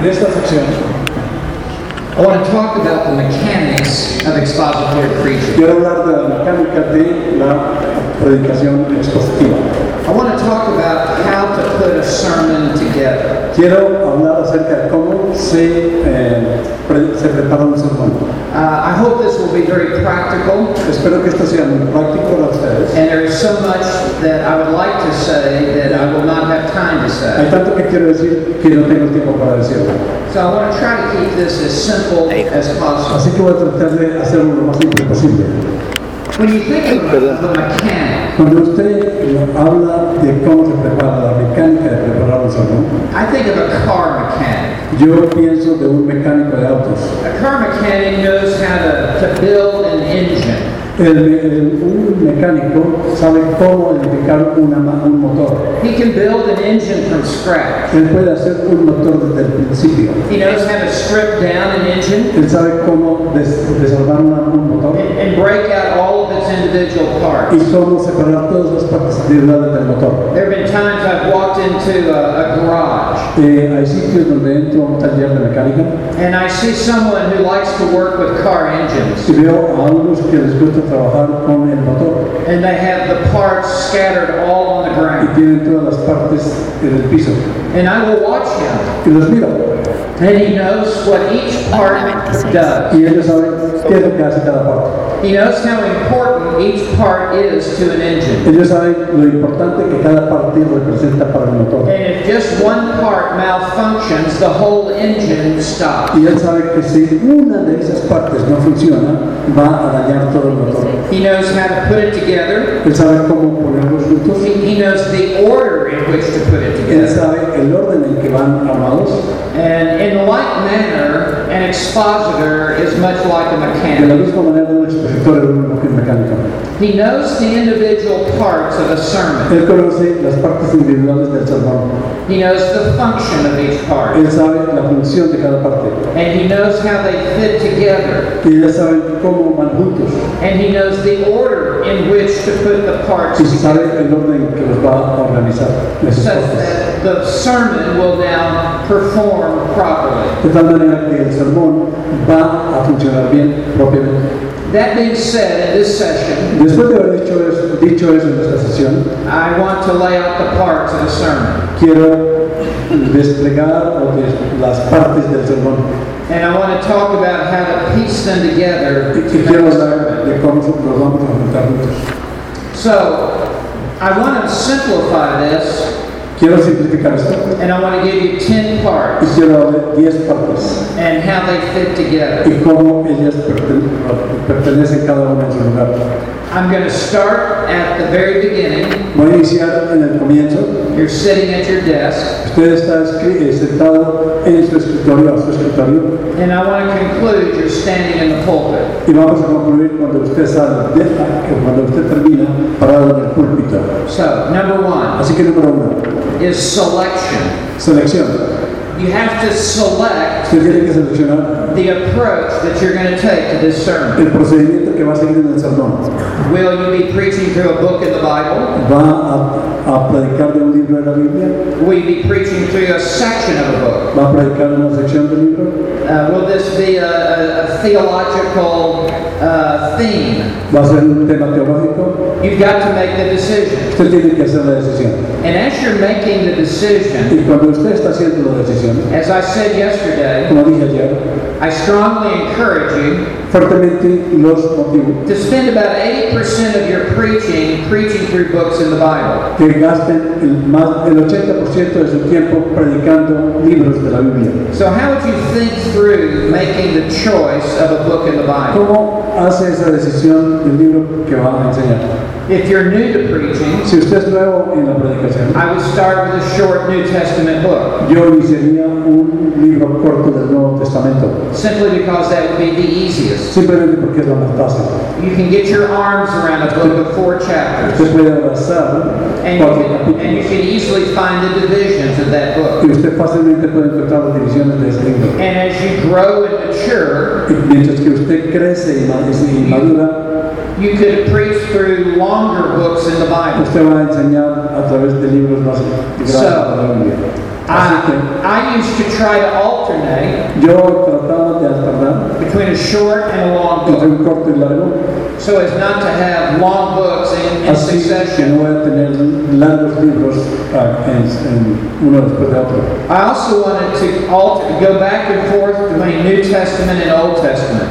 En esta sección I want to talk about the mechanics of expository preaching. quiero hablar de la mecánica de la predicación expositiva. I want to talk about how to put a sermon together. Quiero hablar acerca de cómo se, eh, se prepara un sermón. Uh, I hope this will be very practical, Espero que esto sea muy práctico para ustedes. and there is so much that I would like to say that I will not have time to say. Hay say. tanto que quiero decir que no tengo tiempo para decirlo. So I want to try to keep this as simple as possible. Así que voy a tratar de hacerlo lo más simple posible. When you think of the mechanic, Cuando usted habla de cómo se prepara la mecánica de preparar un sermón, I think of a car mechanic. yo pienso de un mecánico de autos. A car mechanic knows how to, to build an engine. El- el- un mecánico sabe cómo edificar una un motor. He can build an engine from scratch. Él puede hacer un motor desde el principio. He knows how to strip down an engine Él sabe cómo des- desarmar una- un motor and, and break out all of its individual parts. y cómo separar todas las partes individuales del motor. There have been times I've walked into a, a garage Eh, hay sitios donde entro a un taller de mecánica and I see someone who likes to work with car engines y veo a unos que les gusta trabajar con el motor and they have the parts scattered all on the y ground. tienen todas las partes en el piso. And I will watch him Y los miro and he knows what each part does. y ellos saben lo que hace cada parte. He knows how important each part is to an engine. Ellos saben lo importante que cada parte representa para el motor. And if just one part malfunctions, the whole engine stops. Y él sabe que si una de esas partes no funciona, va a dañar todo el motor. He knows how to put it together. Él sabe cómo ponerlos juntos. He, he knows the order in which to put it together. Él sabe el orden en que van armados. And in like manner, an expositor is much like a De la misma manera, un expositor es un mecánico. He knows the individual parts of a sermon. Él conoce las partes individuales del sermón. He knows the function of each part. Él sabe la función de cada parte. And he knows how they fit together. Y ellos saben cómo van juntos. And he knows the order in which to put the parts Y sabe el orden que los va a organizar. Partes. that the sermon will now perform properly. De tal manera que el sermón va a funcionar bien propiamente. That being said, in this session, Después de haber dicho eso, dicho eso en esta sesión, I want to lay out the parts of the sermon. quiero desplegar o las partes del sermón. And I want to talk about how to piece them together Y to y make quiero hablar de cómo nos vamos a juntar juntos. So, I want to simplify this, Quiero simplificar esto and I want to give you 10 y parts quiero darle 10 partes and how they fit together. y cómo ellas perten- pertenecen cada una en su lugar. I'm going to start at the very beginning. Voy a iniciar en el comienzo. You're sitting at your desk, Usted está eh, sentado en su escritorio, a su escritorio, and I want to conclude you're standing in the pulpit. y vamos a concluir cuando usted sale, de- cuando usted termina parado en el púlpito. So, number one Así que número uno, is selection. selección. You have to select Usted tiene que seleccionar the approach that you're going to take to this sermon. Que va a seguir en el sermón. Will you be preaching through a book in the Bible? ¿Va a, a predicar de un libro de la Biblia? Will you be preaching through a section of a book? ¿Va a predicar una sección del libro? Uh, will this be a, a, a theological uh, theme? ¿Va a ser un tema teológico? You've got to make the decision. Usted tiene que hacer la decisión. And as you're making the decision, Y cuando usted está haciendo la decisión, as I said yesterday, como dije ayer, I strongly encourage you fuertemente los motivo to spend about 80% of your preaching preaching through books in the Bible. que gasten el, más, el 80% de su tiempo predicando libros de la Biblia. So, how would you think through making the choice of a book in the Bible? ¿Cómo hace esa decisión del libro que va a enseñar? If you're new to preaching, Si usted es nuevo en la predicación, I would start with a short New Testament book, yo iniciaría un libro corto del Nuevo Testamento, simply because that would be the easiest. simplemente porque es más fácil. You can get your arms around a book of four chapters, Usted puede abrazar and you can, and you capítulos can easily find the divisions of that book. y usted fácilmente puede encontrar las divisiones de ese libro. And as you grow and mature, Y mientras que usted crece y ma- y madura, you could preach through longer books in the Bible. usted va a enseñar a través de libros más grandes de la Biblia. Así I, I used to try to alternate que yo trataba de alternar between a short and a long book un corto y largo, so as not to have long books in, in succession. no voy a tener largos libros ah, en, en uno después de otro. I also wanted to alter, go back and forth between New Testament and Old Testament.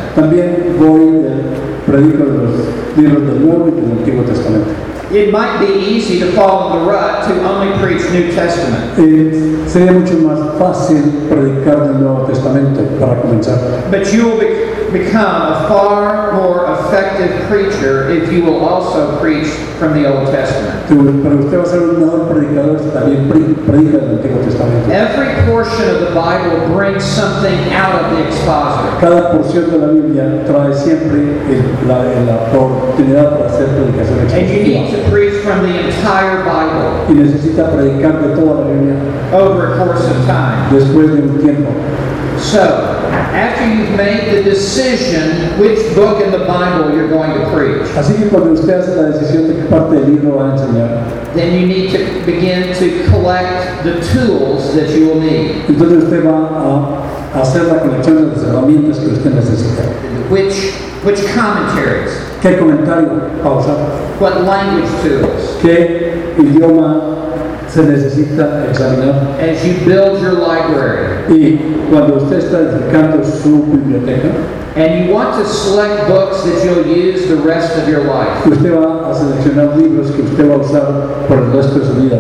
También voy del predico de los libros del Nuevo y del Antiguo Testamento. It might be easy to fall in the rut to only preach New Testament, Eh, sería mucho más fácil predicar del Nuevo Testamento para comenzar. but you will be, become a far more effective preacher if you will also preach from the Old Testament. Tú- Pero usted va a ser un mejor predicador si también predica del Antiguo Testamento. Every portion of the Bible brings something out of the expositor. Cada porción de la Biblia trae siempre el- la, la oportunidad para hacer predicación And you need to preach from the entire Bible Y necesita predicar de toda la Biblia over a course of time. después de un tiempo. So, after you've made the decision which book in the Bible you're going to preach, Así que cuando usted hace la decisión de qué parte del libro va a enseñar, then you need to begin to collect the tools that you will need. entonces usted va a hacer la colección de las herramientas que usted necesita. Which, which commentaries, ¿Qué comentario va a usar? what language tools, ¿Qué idioma se necesita examinar? as you build your library. Y cuando usted está edificando su biblioteca, And you want to select books that you'll use the rest of your life. usted va a seleccionar libros que usted va a usar por el resto de su vida.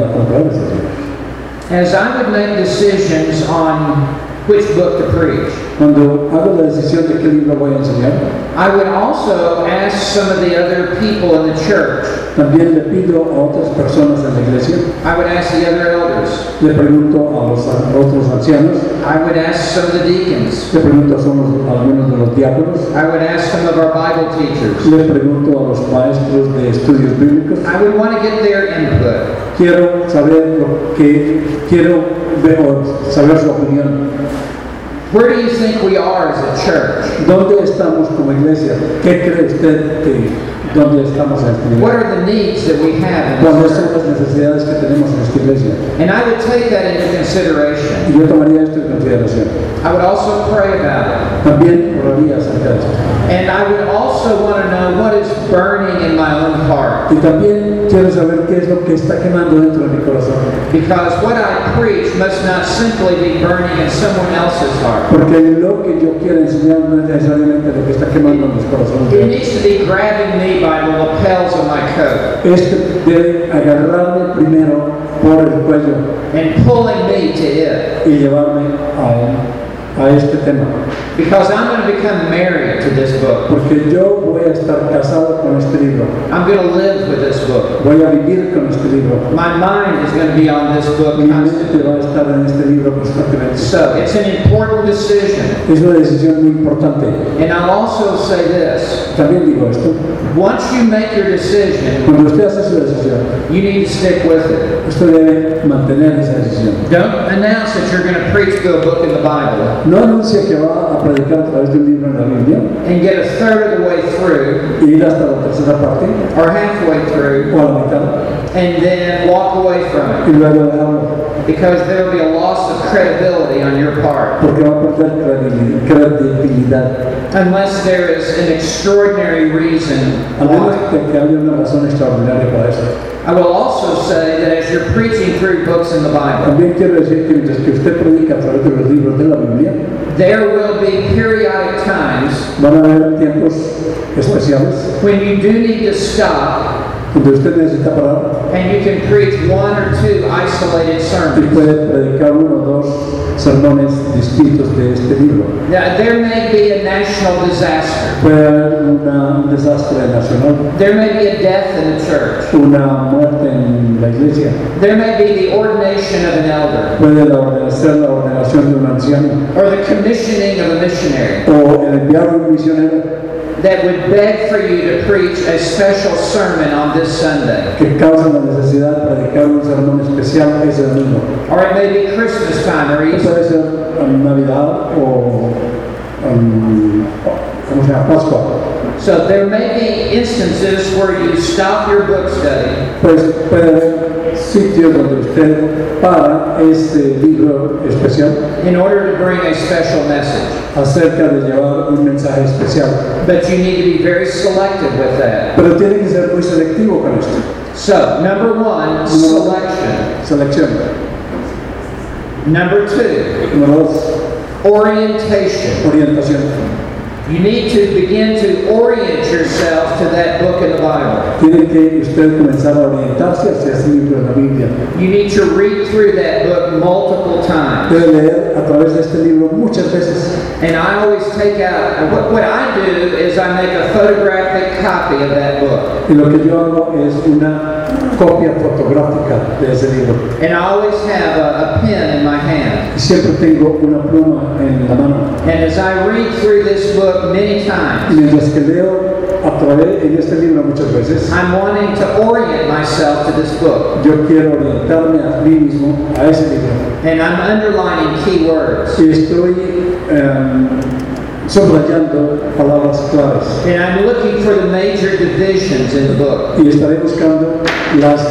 As I would make decisions on which book to preach, Cuando hago la decisión de qué libro voy a enseñar, I would also ask some of the other people in the church. también le pido a otras personas en la iglesia, I would ask the other elders. le pregunto a los a otros ancianos, I would ask some of the deacons. le pregunto a somos algunos de los diáconos, I would ask some of our Bible teachers. le pregunto a los maestros de estudios bíblicos. I would want to get their input. Quiero saber lo que quiero ver saber su opinión. Where do you think we are as a church? ¿Dónde estamos como iglesia? ¿Qué cree usted que dónde estamos en esta What iglesia? are the needs that we have in ¿Cuáles this son church? las necesidades que tenemos en esta iglesia? And I would take that into consideration. Y yo tomaría esto en consideración. I would also pray about it. También oraría acerca de esto. And I would also want to know what is burning in my own heart. Y también quiero saber qué es lo que está quemando dentro de mi corazón. Because what I preach must not simply be burning in someone else's heart. Porque lo que yo quiero enseñar no es necesariamente lo que está quemando en mis It needs to be grabbing me by the lapels of my coat Este debe agarrarme primero por el cuello and pulling me to it. y llevarme a, a este tema. Because I'm going to become married to this book. Porque yo voy a estar casado con este libro. I'm going to live with this book. Voy a vivir con este libro. My mind is going to be on this book Mi mente va a estar en este libro constantemente. So it's an important decision. Es una decisión muy importante. And I'll also say this. También digo esto. Once you make your decision, Cuando usted hace su decisión, you need to stick with it. usted debe mantener esa decisión. Don't announce that you're going to preach through a book in the Bible No anuncia que va a predicar a través de un libro en la Biblia and get a third of the way through y ir hasta la tercera parte or halfway through o a la mitad and then walk away from it y luego dejarlo because there will be a loss of credibility on your part porque va a perder credibil- credibilidad. unless there is an extraordinary reason A menos why. que, que haya una razón extraordinaria para eso. I will also say that as you're preaching through books in the Bible, También quiero decir que mientras que usted predica a través de los libros de la Biblia, there will be periodic times van a haber tiempos especiales when you do need to stop donde usted necesita parar and you can preach one or two isolated y sermons. puede predicar uno o dos sermones distintos de este libro. Now, there may be a national disaster. Puede haber una- un desastre nacional, There may be a death in the church. una muerte en la iglesia, There may be the ordination of an elder puede la orde- ser la ordenación de un anciano or the commissioning of a missionary o el enviar un misionero that would beg for you to preach a special sermon on this Sunday. que causa la necesidad de predicar un sermón especial ese domingo. Or it may be Christmas time or Easter. Puede ser en Navidad o en, ¿cómo se llama? Pascua. So there may be instances where you stop your book study Pues puede sitios donde usted para este libro especial in order to bring a special message. acerca de llevar un mensaje especial. But you need to be very selective with that. Pero tiene que ser muy selectivo con esto. So, number one, selection. Selección. Number two, Número dos, orientation. orientación. You need to begin to orient yourself to that book in the Bible. Tiene que usted comenzar a orientarse hacia ese libro de la Biblia. You need to read through that book multiple times. Debe leer a través de este libro muchas veces. And I always take out, what, what I do is I make a photographic copy of that book. Y lo que yo hago es una copia fotográfica de ese libro. And I always have a, a pen in my hand. Y siempre tengo una pluma en la mano. And as I read through this book many Y times, mientras que leo a través en este libro muchas veces, I'm wanting to orient myself to this book. yo quiero orientarme a mí mismo a ese libro. And I'm underlining key words. Y estoy em, subrayando palabras claves. And I'm looking for the major divisions in the book. Y estaré buscando las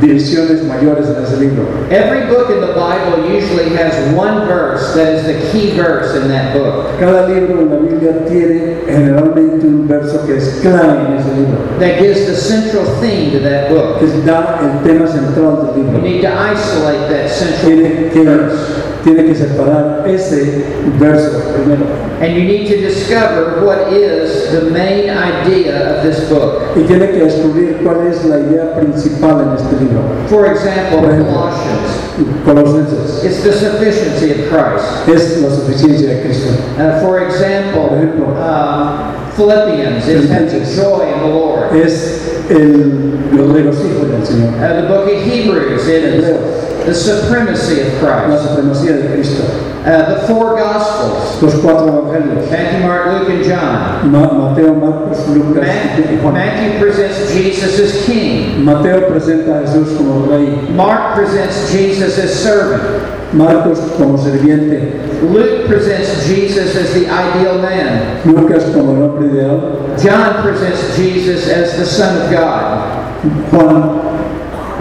divisiones mayores en ese libro. Every book in the Bible usually has one verse that is the key verse in that book. Cada libro en la Biblia tiene generalmente un verso que es clave en ese libro, That gives the central theme to that book. que da el tema central del You libro. need to isolate that central Tiene que, verse. Tiene que separar ese verso primero. And you need to discover what is the main idea of this book. Y tiene que descubrir cuál es la idea principal en este libro. For example, Colossians. Colosenses It's the sufficiency of Christ. es la suficiencia de Cristo. Uh, for example, Por ejemplo. um, Philippians is having joy in the Lord. Es el, el regocijo del Señor. Uh, the book of Hebrews, it is the supremacy of La Christ. supremacía de Cristo. Uh, the four Gospels, Los cuatro evangelios. Matthew, Mark, Luke, and John. Ma- Mateo, Marcos, Lucas y Juan. Matthew presents Jesus as king. Mateo presenta a Jesús como rey. Mark presents Jesus as servant. Marcos como sirviente. Luke presents Jesus as the ideal man. Lucas como el hombre ideal. John presents Jesus as the Son of God. Juan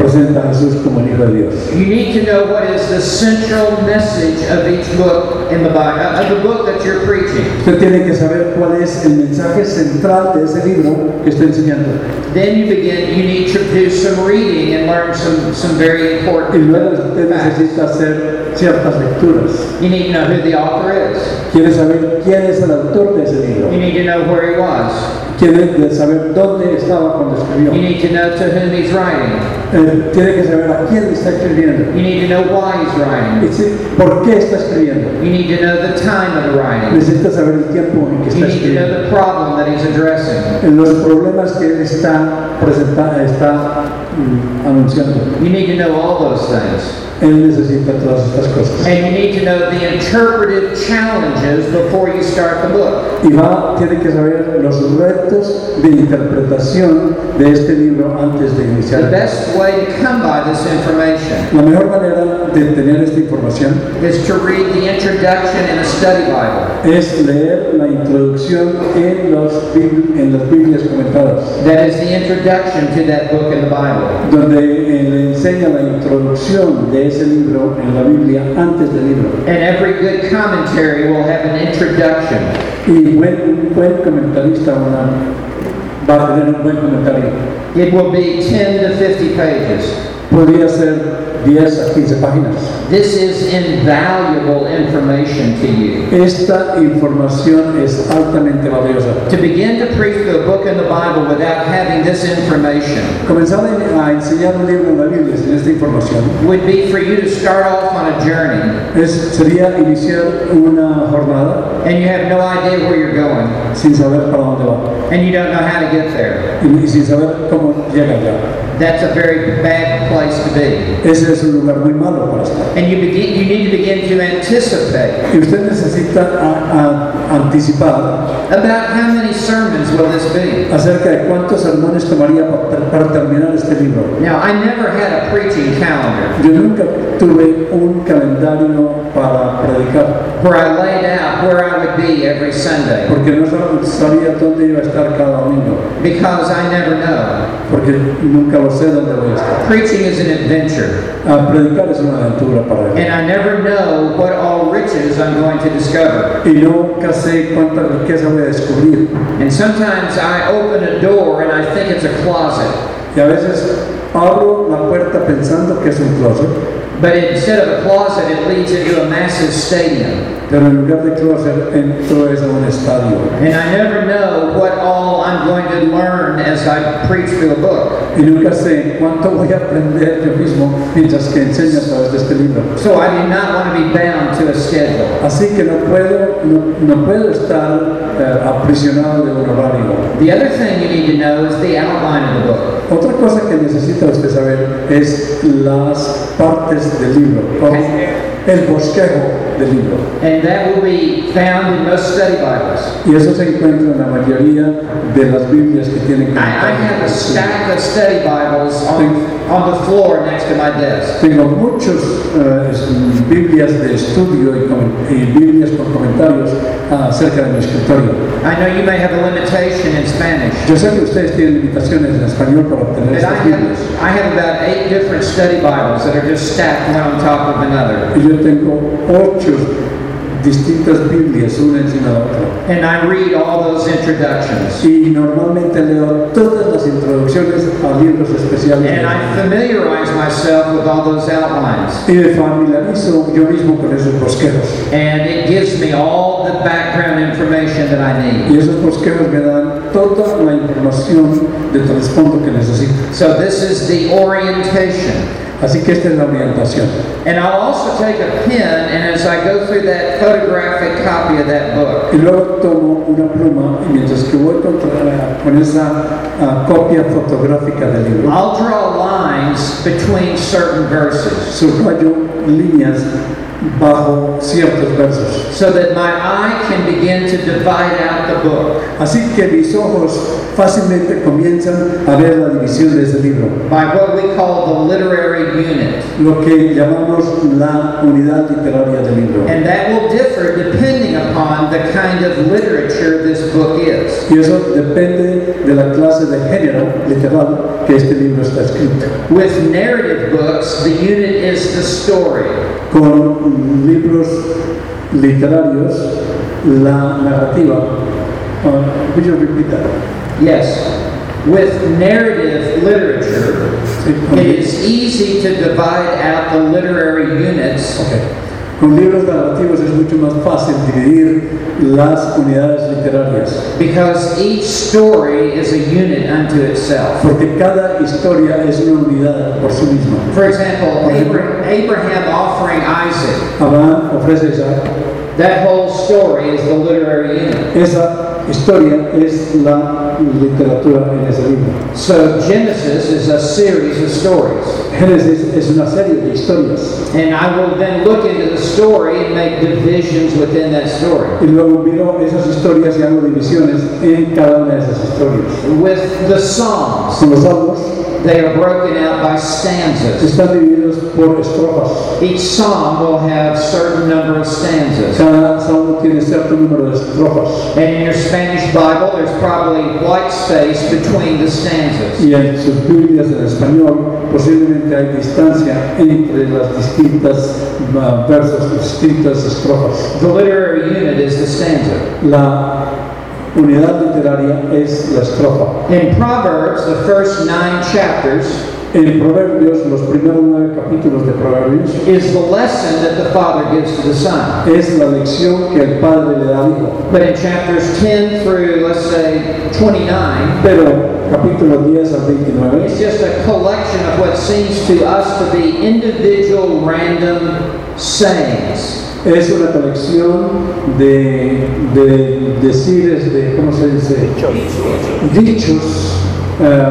a como el Hijo de Dios. You need to know what is the central message of each book in the Bible, of the book that you're preaching. Usted tiene que saber cuál es el mensaje central de ese libro que está enseñando. Then you begin, you need to do some reading and learn some, some very Y important luego usted necesita hacer ciertas lecturas. You need to know who the author is. Quiere saber quién es el autor de ese libro. You need to know where he was. Quiere saber dónde estaba cuando escribió. You need to know to whom he's writing. Eh, tiene que saber a quién está escribiendo. You need to know why he's writing. ¿Por qué está escribiendo? You need to know the time of the writing. Necesita saber el tiempo en que You está need to know escribiendo. the problem that he's addressing. En los problemas que él está presentando, está Mm. anunciando. You need to know all those things. Él necesita todas estas cosas. And you need to know the interpretive challenges before you start the book. Y va, tiene que saber los retos de interpretación de este libro antes de The best way to come by this information La mejor manera de tener esta información is to read the introduction in a study Bible. es leer la introducción en, los, en las Biblias comentadas, That is the introduction to that book in the Bible. Donde eh, le enseña la introducción de ese libro en la Biblia antes del libro. And every good commentary will have an introduction. Y buen, un buen comentarista una, va a tener un buen comentario. It will be 10 to 50 pages. Podría ser 10 a 15 páginas. This is invaluable information to you. Esta información es altamente valiosa. To begin to preach the book in the Bible without having this information Comenzar a enseñar un libro en la Biblia sin esta información would be for you to start off on a journey es, sería iniciar una jornada and you have no idea where you're going sin saber para dónde va and you don't know how to get there. y, y sin saber cómo llega allá. That's a very bad place to be. Ese es un lugar muy malo para estar. And you begin you need to begin to anticipate Y usted necesita a- a anticipada about how many sermons will this be. acerca de cuántos sermones tomaría pa- para terminar este libro. Now, I never had a preaching calendar Yo nunca tuve un calendario para predicar, where I laid out where I would be every Sunday porque no sabía dónde iba a estar cada domingo, because I never know. porque nunca lo sé dónde voy a estar. Preaching is an adventure, A predicar es una aventura para mí. and I never know what all riches I'm going to discover. Y nunca sé cuánta riqueza voy a descubrir. And sometimes I open a door and I think it's a closet, Y a veces abro la puerta pensando que es un closet, but instead of a closet, it leads into a massive stadium. Pero en lugar de closet entro es a un estadio. And I never know what all I'm going to learn as I preach through a book. Y nunca sé cuánto voy a aprender yo mismo mientras que enseño a través de este libro. So I do not want to be bound to a schedule. Así que no puedo, no, no puedo estar eh, aprisionado de un horario. The other thing you need to know is the outline of the book. Otra cosa que necesita usted saber es las partes del libro, el bosquejo del libro. And that will be found in most study Bibles. Y eso se encuentra en la mayoría de las Biblias que tienen I, I have a stack of study Bibles on, on the floor next to my desk. Tengo muchas Biblias de estudio y, y Biblias con comentarios ah, cerca de mi escritorio. I know you may have a limitation in Spanish, Yo sé que ustedes tienen limitaciones en español para obtener estas Biblias. have, I have about eight different study Bibles that are just stacked one on top of another. Y yo tengo ocho distintas Biblias, una encima de otra. And I read all those introductions. Y normalmente leo todas las introducciones a libros especiales. And I familiarize myself with all those outlines. Y me familiarizo yo mismo con esos bosquejos. And it gives me all the background information that I need. Y esos bosquejos me dan toda la información de trasfondo que necesito. So this is the orientation. Así que esta es la orientación. And I'll also take a pen, and as I go through that photographic copy of that book, Y luego tomo una pluma y mientras que voy contra la- con esa ah, copia fotográfica del libro, I'll draw lines between certain verses subrayo líneas bajo ciertos versos. so that my eye can begin to divide out the book Así que mis ojos fácilmente comienzan a ver la división de ese libro, by what we call the literary unit. lo que llamamos la unidad literaria del libro. And that will differ depending upon the kind of literature this book is. Y eso depende de la clase de género literal que este libro está escrito. With narrative books, the unit is the story. Con libros literarios, la narrativa. Uh, would you repeat that? Yes. With narrative literature, it is easy to divide out the literary units ok. Con libros narrativos es mucho más fácil dividir las unidades literarias, because each story is a unit unto itself. porque cada historia es una unidad por sí misma. For example, Abraham, Abraham offering Isaac, Abraham ofrece Isaac. that whole story is the literary unit. Esa historia es la literatura en ese libro. So Genesis is a series of stories. Génesis es una serie de historias. And I will then look into the story and make divisions within that story. Y luego miro esas historias y hago divisiones en cada una de esas historias. With the Psalms, Con los salmos they are broken out by stanzas. están divididos por estrofas. Each psalm will have certain number of stanzas. Cada salmo tiene cierto número de estrofas. And in your Spanish Bible, there's probably white space between the stanzas. Y en sus Biblias en español posiblemente hay distancia entre las distintas ah, versos, distintas estrofas. The literary unit is the stanza. La unidad literaria es la estrofa. In Proverbs, the first nine chapters En Proverbios, los primeros nueve capítulos de Proverbios, is the lesson that the father gives to the son. es la lección que el padre le da al hijo. But in chapters 10 through, let's say, 29, Pero capítulo 10 al 29 it's just a collection of what seems to us to be individual random sayings. Es una colección de, de decires, de, ¿cómo se dice? Dichos. Eh,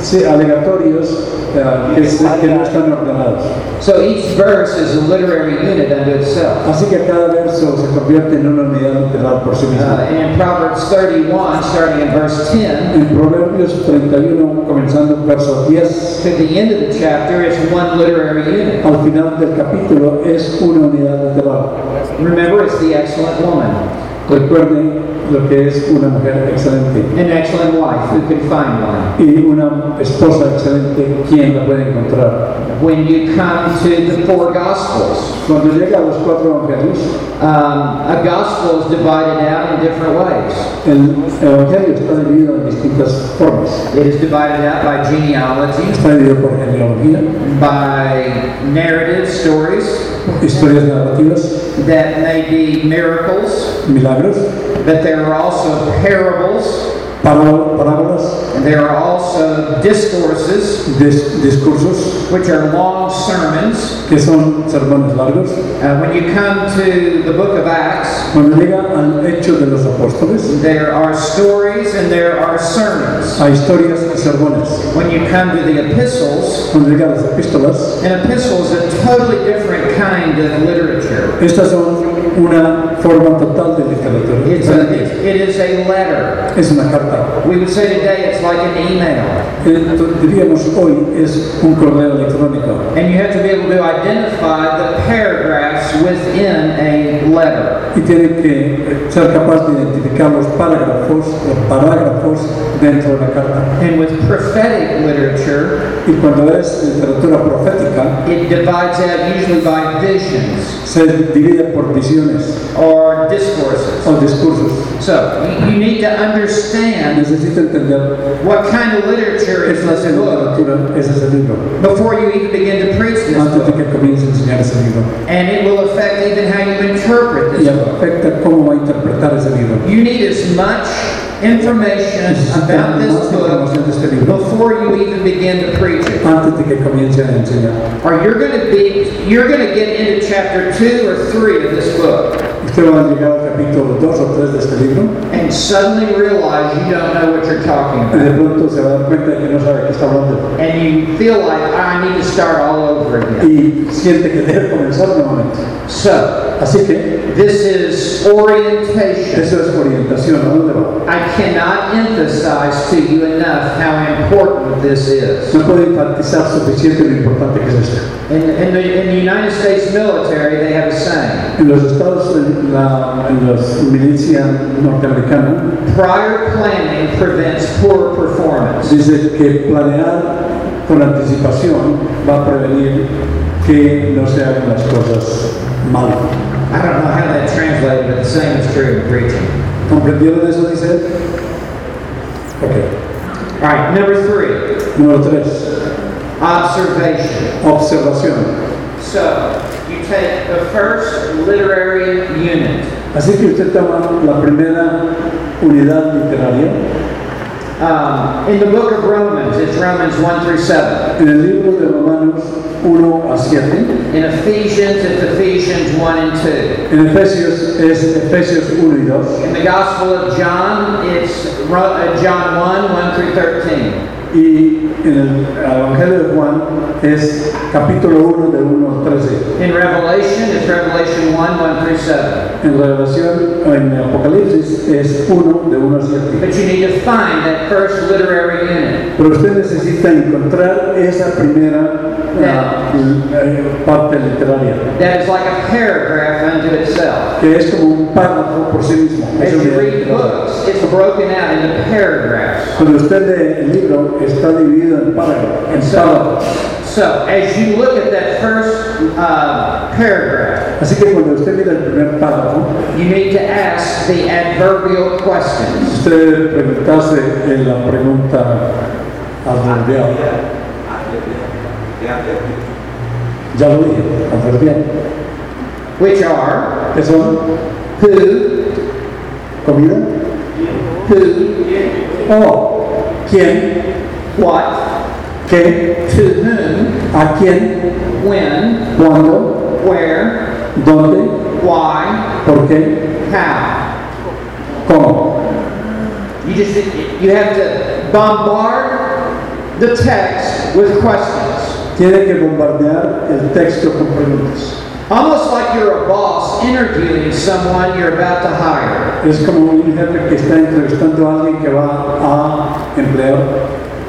sí, aleatorios que, es- que no están ordenados. So each verse is a literary unit unto itself. Así que cada verso se convierte en una unidad literal por sí Uh, mismo. and in Proverbs 31, starting in verse 10, En Proverbios 31, comenzando en verso 10, to the end of the chapter, is one literary unit. al final del capítulo es una unidad literal. Remember, it's the excellent woman, Recuerden lo que es una mujer excelente an excellent wife. Who can find one? y una esposa excelente, ¿quién la puede encontrar? When you come to the four Gospels, Cuando llega a los cuatro evangelios, um, a Gospel is divided out in different ways. el evangelio está dividido en distintas formas. It is divided out by genealogy, Está dividido por genealogía, by narrative stories historias narrativas, that may be miracles, milagros, but there are also parables, parábolas, and there are also discourses, dis- discursos, which are long sermons. que son sermones largos. Uh, when you come to the book of Acts, Cuando llega al hecho de los apóstoles, there are stories and there are sermons. hay historias y sermones. When you come to the epistles, Cuando llega a las epístolas, an epistle is a totally different kind of literature. estas son una forma total de literatura. It's a, it, it is a letter. Es una carta. We would say today it's like an email. Diríamos hoy es un correo electrónico. And you have to be able to identify the paragraphs within a letter. y tiene que ser capaz de identificar los parágrafos, los parágrafos dentro de la carta. And with prophetic literature, Y cuando es literatura profética, it divides out usually by visions se divide por visiones or discourses. o discursos. So you need to understand Necesita entender what kind of literature is this book es ese libro, before you even begin to preach this antes de book. que comience a enseñar ese libro. And it will affect even how you interpret Y this book. cómo va a interpretar ese libro. You need as much information about this book información de este libro before you even begin to preach it. antes de que comience a enseñar. Or you're going to be, you're going to get into chapter two or three of this book Usted va a llegar al capítulo 2 o 3 de este libro and suddenly realize you don't know what you're talking y de about. pronto se va a dar cuenta de que no sabe qué está hablando. And you feel like, I need to start all over again. y siente que debe comenzar nuevamente. So, Así que this is orientation. eso es orientación, ¿a dónde va? I cannot emphasize to you enough how important this is. No puedo enfatizar suficiente lo importante que es esto. In, in, the, in the United States military, they have a saying En los estados, en la, la milicia norteamericana, prior planning prevents poor performance. dice que planear con anticipación va a prevenir que no se hagan las cosas mal. I don't know how that translated, but the same is true in preaching. ¿Comprendieron eso, dice? Ok. All right, number three, Número tres, observation. observación. So, take the first literary unit. Así que usted toma la primera unidad literaria Um, in the book of Romans, it's Romans 1 through 7. En el libro de Romanos 1 a 7, In Ephesians, it's Ephesians 1 and 2. en Efesios es Efesios 1 y 2, In the Gospel of John, it's uh, John 1 1 through 13. Y en el Evangelio de Juan es capítulo 1 de 1 al 13. In Revelation, it's Revelation 1 1 through 7. En Revelación, en Apocalipsis es 1 de 1 a 7. But you need to find that first literary unit. Pero usted necesita encontrar esa primera ah, eh, parte literaria, That is like a paragraph unto itself. que es como un párrafo por sí mismo. As you read books, it's broken out into paragraphs. Cuando usted lee el libro, está dividido en párrafos. En. So, as you look at that first uh, paragraph, Así que cuando usted mira el primer párrafo, you need to ask the adverbial questions. usted preguntase en la pregunta adverbial. Ya lo dije, adverbial. Which are ¿Qué son? who, ¿Comida? who, ¿O quién? What, ¿Qué? to whom, ¿A quién? when, ¿Cuándo? where, ¿Dónde? why, ¿Por qué? how. ¿Cómo? You just you have to bombard the text with questions. Tiene que bombardear el texto con preguntas. Almost like you're a boss interviewing someone you're about to hire. Es como un jefe que está entrevistando a alguien que va a emplear.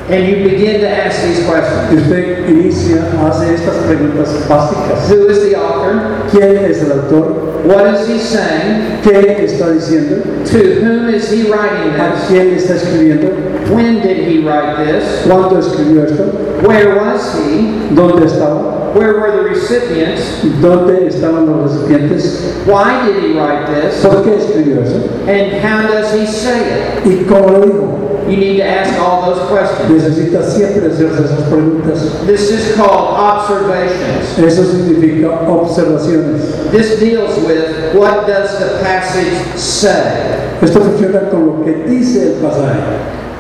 And you begin to ask these questions. usted inicia, hace estas preguntas básicas. Who is the author? ¿Quién es el autor? What is he saying? ¿Qué está diciendo? To whom is he writing ¿A quién está escribiendo? When did he write this? ¿Cuándo escribió esto? Where was he? ¿Dónde estaba? Where were the recipients? ¿Dónde estaban los recipientes? Why did he write this? ¿Por qué escribió eso? And how does he say it? ¿Y cómo lo dijo? You need to ask all those questions. Necesita siempre hacerse esas preguntas. This is called observations. Eso significa observaciones. This deals with what does the passage say? Esto funciona con lo que dice el pasaje.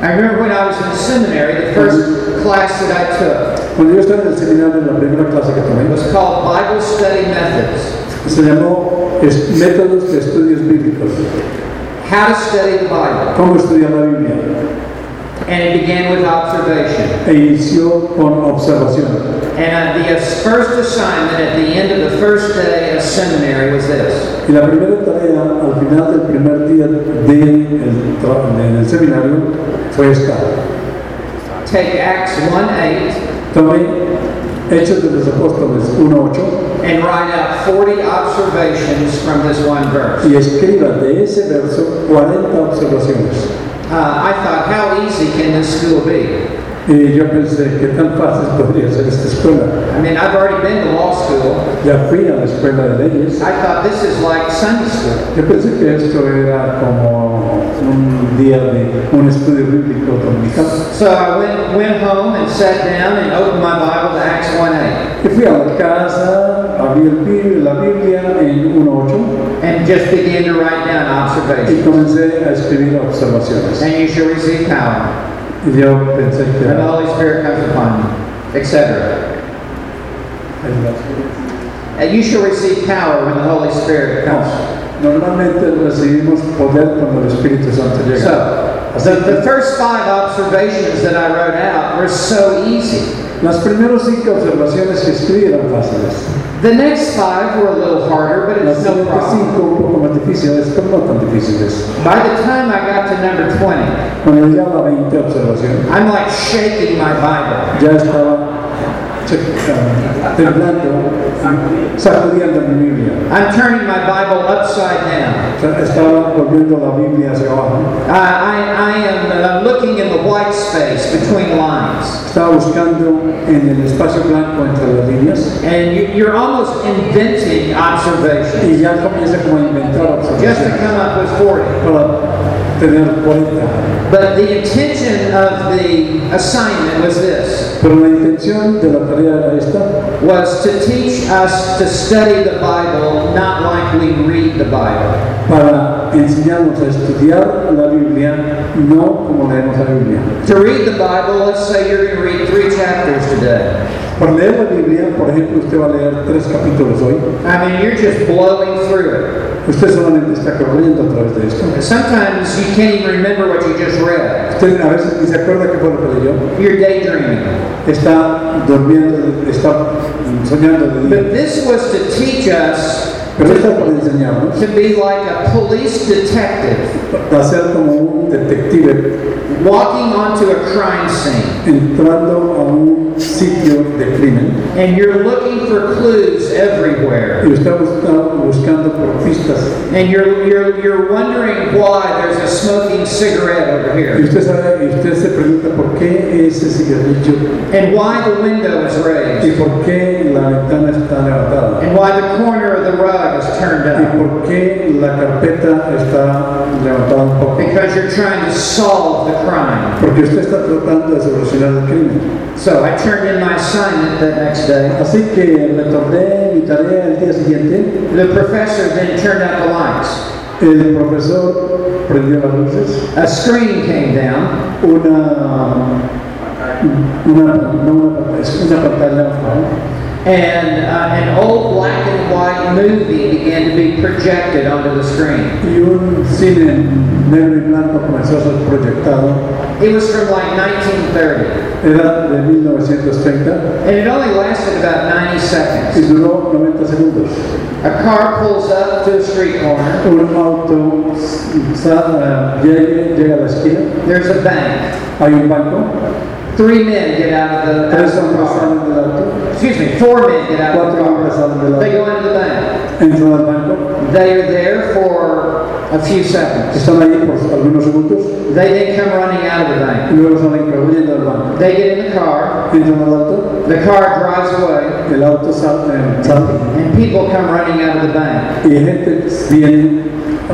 I remember when I was in seminary, the first class that I took Cuando yo estaba en el seminario, la primera clase que tomé, was called Bible Study Methods. se llamó es- Métodos de Estudios Bíblicos. How to study the Bible. ¿Cómo estudiar la Biblia? And it began with observation. E inició con observación. And uh, the uh, first assignment at the end of the first day of seminary was this. Y la primera tarea al final del primer día del del seminario fue esta. Take Acts 1:8 Tomé Hechos de los Apóstoles 1.8 and write out 40 observations from this one verse. y escriba de ese verso 40 observaciones. Uh, I thought, how easy can this school be? Y yo pensé, ¿qué tan fácil podría ser esta escuela? I mean, I've already been to law school. Ya fui a la escuela de leyes. I thought this is like Sunday school. Yo pensé que esto era como un día de un estudio bíblico dominical. So I went, went home and sat down and opened my Bible to Acts 1:8 Y fui a la casa, abrí la Biblia en 1.8 and just began to write down y observations. comencé a escribir observaciones. And you shall receive power. Y yo pensé que And the. Holy Spirit comes upon you, etc. And you shall receive power when the Holy Spirit comes. No, normalmente recibimos poder cuando el Espíritu Santo llega. So, the, the first five observations that I wrote out were so easy. Las primeras cinco observaciones que escribí eran fáciles. The next five were a little harder, but Las it's no problem. cinco un poco más difíciles, pero no tan difíciles. By the time I got to number 20, Cuando llegué a la 20 observación, I'm like shaking my Bible. ya estaba ah, temblando, sacudiendo mi Biblia. I'm turning my Bible upside down. Estaba volviendo la Biblia hacia abajo. I, I, I am uh, looking in the white space between lines. Estaba buscando en el espacio blanco entre las líneas And you, you're almost inventing observations y ya comienza como a inventar just to come up with 40. para tener 40. But the intention of the assignment was this, Pero la intención de la tarea era esta, was to teach us to study the Bible not like we read the Bible. para enseñarnos a estudiar la Biblia, no como leemos la Biblia. To read the Bible, let's say you're going to read three chapters today. Para leer la Biblia, por ejemplo, usted va a leer tres capítulos hoy. I mean, you're just blowing through it. Usted solamente está corriendo a través de esto. Sometimes you can't even remember what you just read. Usted a veces ni se acuerda qué fue lo que leyó. You're daydreaming. Está durmiendo, está soñando de. But this was to teach us Pero esta es para enseñarnos to be like a police detective a ser como un detective walking onto a crime scene. entrando a un sitio de crimen And you're looking for clues everywhere. y está buscando por pistas And you're, you're, you're wondering why there's a smoking cigarette over y here. usted sabe y usted se pregunta por qué ese cigarrillo And why the window is y raised. por qué la ventana está levantada And why the corner of the rug is turned y up. por qué la carpeta está levantada un poco Because you're trying to solve the crime. porque usted está tratando de solucionar el crimen So I turned in my assignment that next day. así que retorné mi tarea el día siguiente The professor then turned out the lights. el profesor prendió las luces A screen came down, una una, una, una pantalla. And uh, an old black and white movie began to be projected onto the screen. y un cine negro y blanco comenzó a ser proyectado It was from like 1930. Era de 1930 and it only lasted about 90 y seconds. duró 90 segundos. A car pulls up to a street corner. Un auto llega, llega a la esquina, There's a bank. hay un banco, Three men get out of the, out tres of the hombres car. del auto, Excuse me, four men get out of the cuatro hombres car. salen del They go into the bank. entran al banco, They are there for a few seconds. están ahí por algunos segundos They then come running out of the y bank. luego salen corriendo del banco. They get in the car. Entran al auto, The car drives away. el auto sal- eh, sale And people come running out of the bank y gente viene,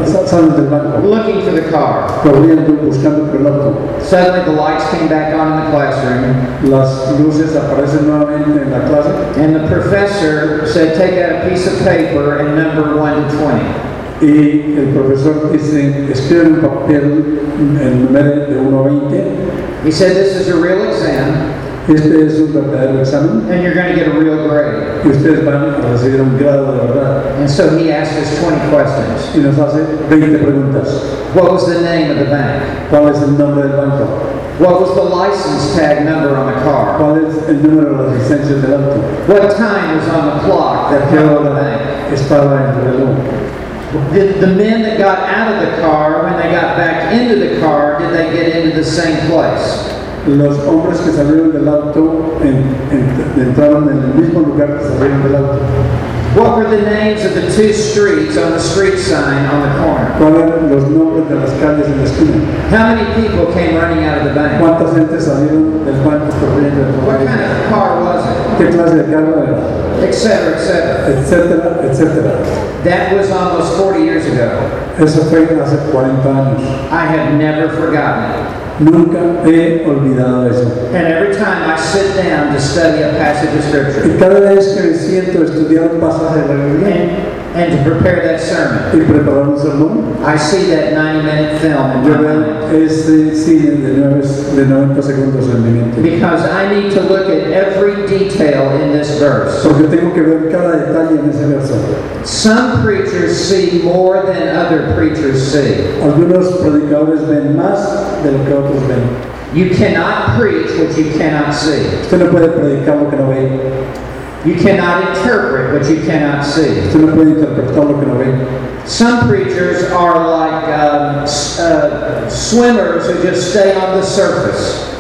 sa- del banco, looking for the car. corriendo, buscando por el auto. Suddenly the lights came back on in the classroom Las luces aparecen nuevamente en la clase and the professor said, take out a piece of paper and number 1 to 20. y el profesor dice, escribe en un papel el número de 1 a 20. He said, this is a real exam Este es un verdadero examen and you're going to get a real grade. y ustedes van a recibir un grado de verdad. And so he asked us 20 questions. Y nos hace 20 preguntas. What was the name of the bank? ¿Cuál es el nombre del banco? What was the license tag number on the car? ¿Cuál es el número de las licencias del auto? What time was on the clock ¿A that qué held the hora bank? estaba en el reloj? Did the men that got out of the car, when they got back into the car, did they get into the same place? Los hombres que salieron del auto en- en- entraron en el mismo lugar que salieron del auto. What were the names of the two streets on the street sign on the corner? ¿Cuáles eran los nombres de las calles en la esquina? How many people came running out of the bank? ¿Cuántas gente salieron del banco corriendo? What kind of car was it? ¿Qué clase de carro era? Etcétera, etcétera. That was almost 40 years ago. Eso fue hace 40 años. I have never forgotten it. Nunca he olvidado eso. And every time I sit down to study a passage of Scripture Y cada vez que me siento a estudiar un pasaje de la Biblia and, and to prepare that sermon, y preparar un sermón, I see that 90 minute film in yo my mind. veo ese cine de, nueve- de 90 segundos en mi mente. Because I need to look at every detail in this verse. Porque tengo que ver cada detalle en ese verso. Some preachers see more than other preachers see. Algunos predicadores ven más de lo que otros ven. You cannot preach what you cannot see. Usted no puede predicar lo que no ve. You cannot interpret you cannot see. No interpretar lo que no ve. Some preachers are like um, uh, swimmers who just stay on the surface.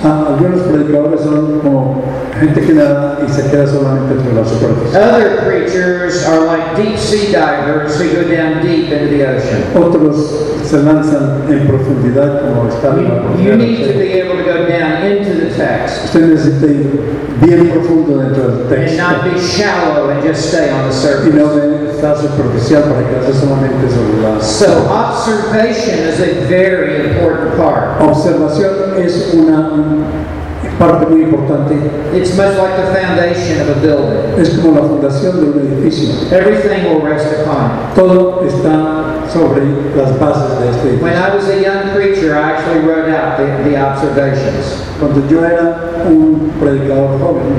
Other preachers are like deep sea divers who go down deep into the ocean. Otros se lanzan en profundidad como en la You, need to be able to go down into the text Usted necesita ir bien profundo dentro del and texto not be shallow and just stay on the y no surface. de estar superficial para quedarse solamente sobre la So observation is a very important part. observación es una parte muy importante. It's much like the foundation of a building. Es como la fundación de un edificio. Everything will rest upon it. Todo está sobre las bases de este When. I was a young preacher, I actually wrote out the, the observations. Cuando yo era un predicador joven,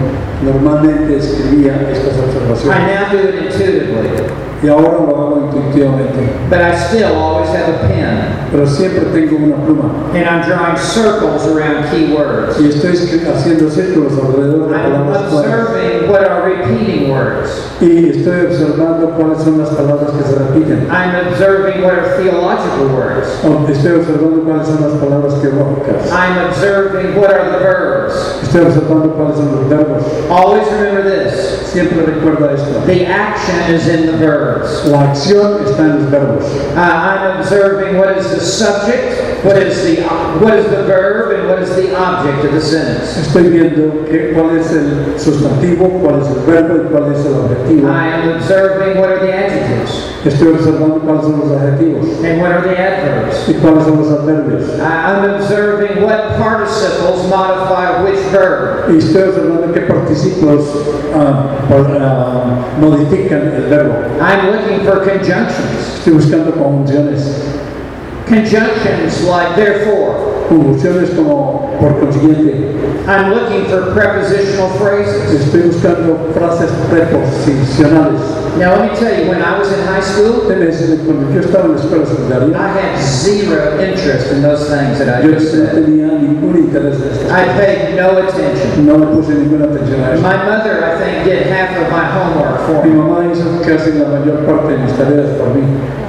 normalmente escribía estas observaciones. I now do it intuitively, y ahora lo hago intuitivamente. but I still always have a pen, Pero siempre tengo una pluma and I'm drawing circles around key words. y estoy haciendo círculos alrededor de I'm palabras observing what are repeating words. y estoy observando cuáles son las palabras que se repiten. I'm observing what are theological words. Estoy observando cuáles son las palabras teológicas. I'm observing what are the verbs. Estoy observando cuáles son los verbos. Always remember this. Siempre recuerda esto. The action is in the verbs. La acción está en los verbos. Uh, I'm observing what is the subject, what is the what is the verb, and what is the object of the sentence. Estoy viendo que- cuál es el sustantivo, cuál es el verbo y cuál es el objetivo. I am observing what are the adjectives Estoy observando cuáles son los adjetivos and what are the adverbs. y cuáles son los adverbios. I- I'm observing what participles modify which verb. Y estoy observando qué participlos ah, por- ah, modifican el verbo. I'm looking for conjunctions. Estoy buscando conjunciones. Conjunctions like therefore, conjunciones como por consiguiente. I'm looking for prepositional phrases. Estoy buscando frases preposicionales. Now, let me tell you, when I was in high school, Cuando yo estaba en la escuela secundaria, I had zero interest in those things that I yo just said. tenía ningún interés en I paid no attention. No le puse ninguna atención a eso. My mother, I think, did half of my homework for me. Mi mamá hizo casi la mayor parte de mis tareas por mí.